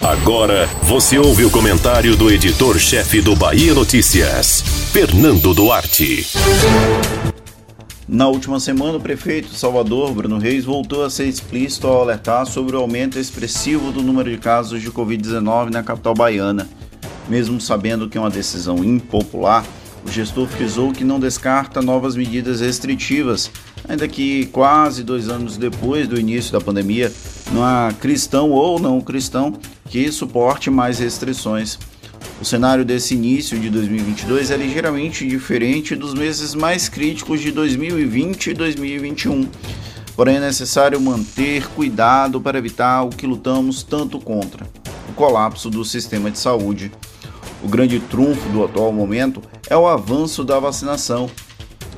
Agora você ouve o comentário do editor-chefe do Bahia Notícias, Fernando Duarte. Na última semana, o prefeito Salvador, Bruno Reis, voltou a ser explícito ao alertar sobre o aumento expressivo do número de casos de Covid-19 na capital baiana. Mesmo sabendo que é uma decisão impopular, o gestor frisou que não descarta novas medidas restritivas, ainda que quase dois anos depois do início da pandemia, não há cristão ou não cristão que suporte mais restrições. O cenário desse início de 2022 é ligeiramente diferente dos meses mais críticos de 2020 e 2021. Porém, é necessário manter cuidado para evitar o que lutamos tanto contra: o colapso do sistema de saúde. O grande trunfo do atual momento é o avanço da vacinação.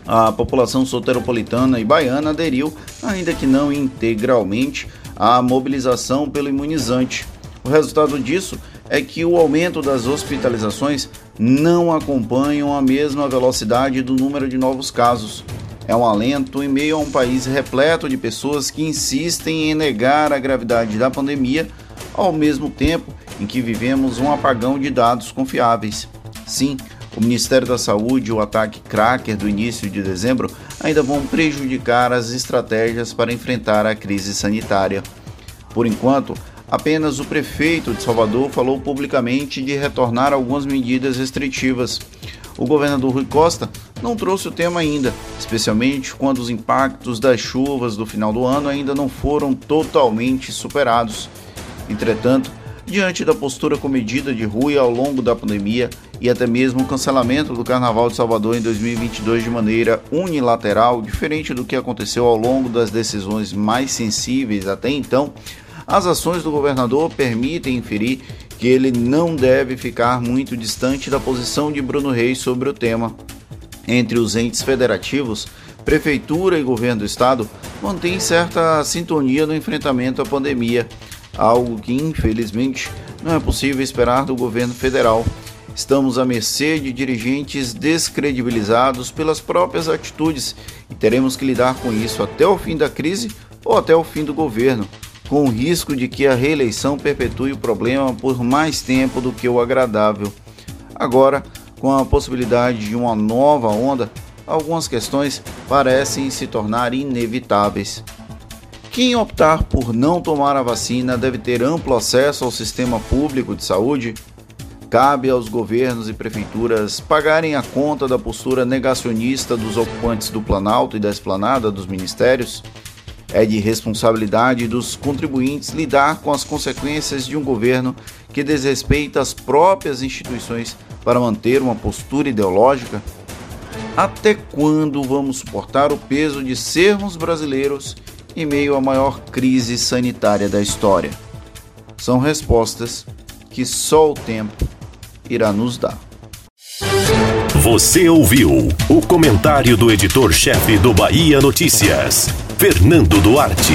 A população soteropolitana e baiana aderiu, ainda que não integralmente, à mobilização pelo imunizante. O resultado disso é que o aumento das hospitalizações não acompanham a mesma velocidade do número de novos casos. É um alento em meio a um país repleto de pessoas que insistem em negar a gravidade da pandemia, ao mesmo tempo em que vivemos um apagão de dados confiáveis. Sim, o Ministério da Saúde e o ataque cracker do início de dezembro ainda vão prejudicar as estratégias para enfrentar a crise sanitária. Por enquanto, apenas o prefeito de Salvador falou publicamente de retornar algumas medidas restritivas. O governador Rui Costa não trouxe o tema ainda, especialmente quando os impactos das chuvas do final do ano ainda não foram totalmente superados. Entretanto, diante da postura comedida de Rui ao longo da pandemia e até mesmo o cancelamento do Carnaval de Salvador em 2022 de maneira unilateral, diferente do que aconteceu ao longo das decisões mais sensíveis até então, as ações do governador permitem inferir que ele não deve ficar muito distante da posição de Bruno Reis sobre o tema. Entre os entes federativos, prefeitura e governo do estado mantêm certa sintonia no enfrentamento à pandemia algo que infelizmente não é possível esperar do governo federal. Estamos à mercê de dirigentes descredibilizados pelas próprias atitudes e teremos que lidar com isso até o fim da crise ou até o fim do governo, com o risco de que a reeleição perpetue o problema por mais tempo do que o agradável. Agora, com a possibilidade de uma nova onda, algumas questões parecem se tornar inevitáveis. Quem optar por não tomar a vacina deve ter amplo acesso ao sistema público de saúde. Cabe aos governos e prefeituras pagarem a conta da postura negacionista dos ocupantes do Planalto e da esplanada dos ministérios. É de responsabilidade dos contribuintes lidar com as consequências de um governo que desrespeita as próprias instituições para manter uma postura ideológica. Até quando vamos suportar o peso de sermos brasileiros em meio à maior crise sanitária da história? São respostas que só o tempo irá nos dar. Você ouviu o comentário do editor-chefe do Bahia Notícias, Fernando Duarte.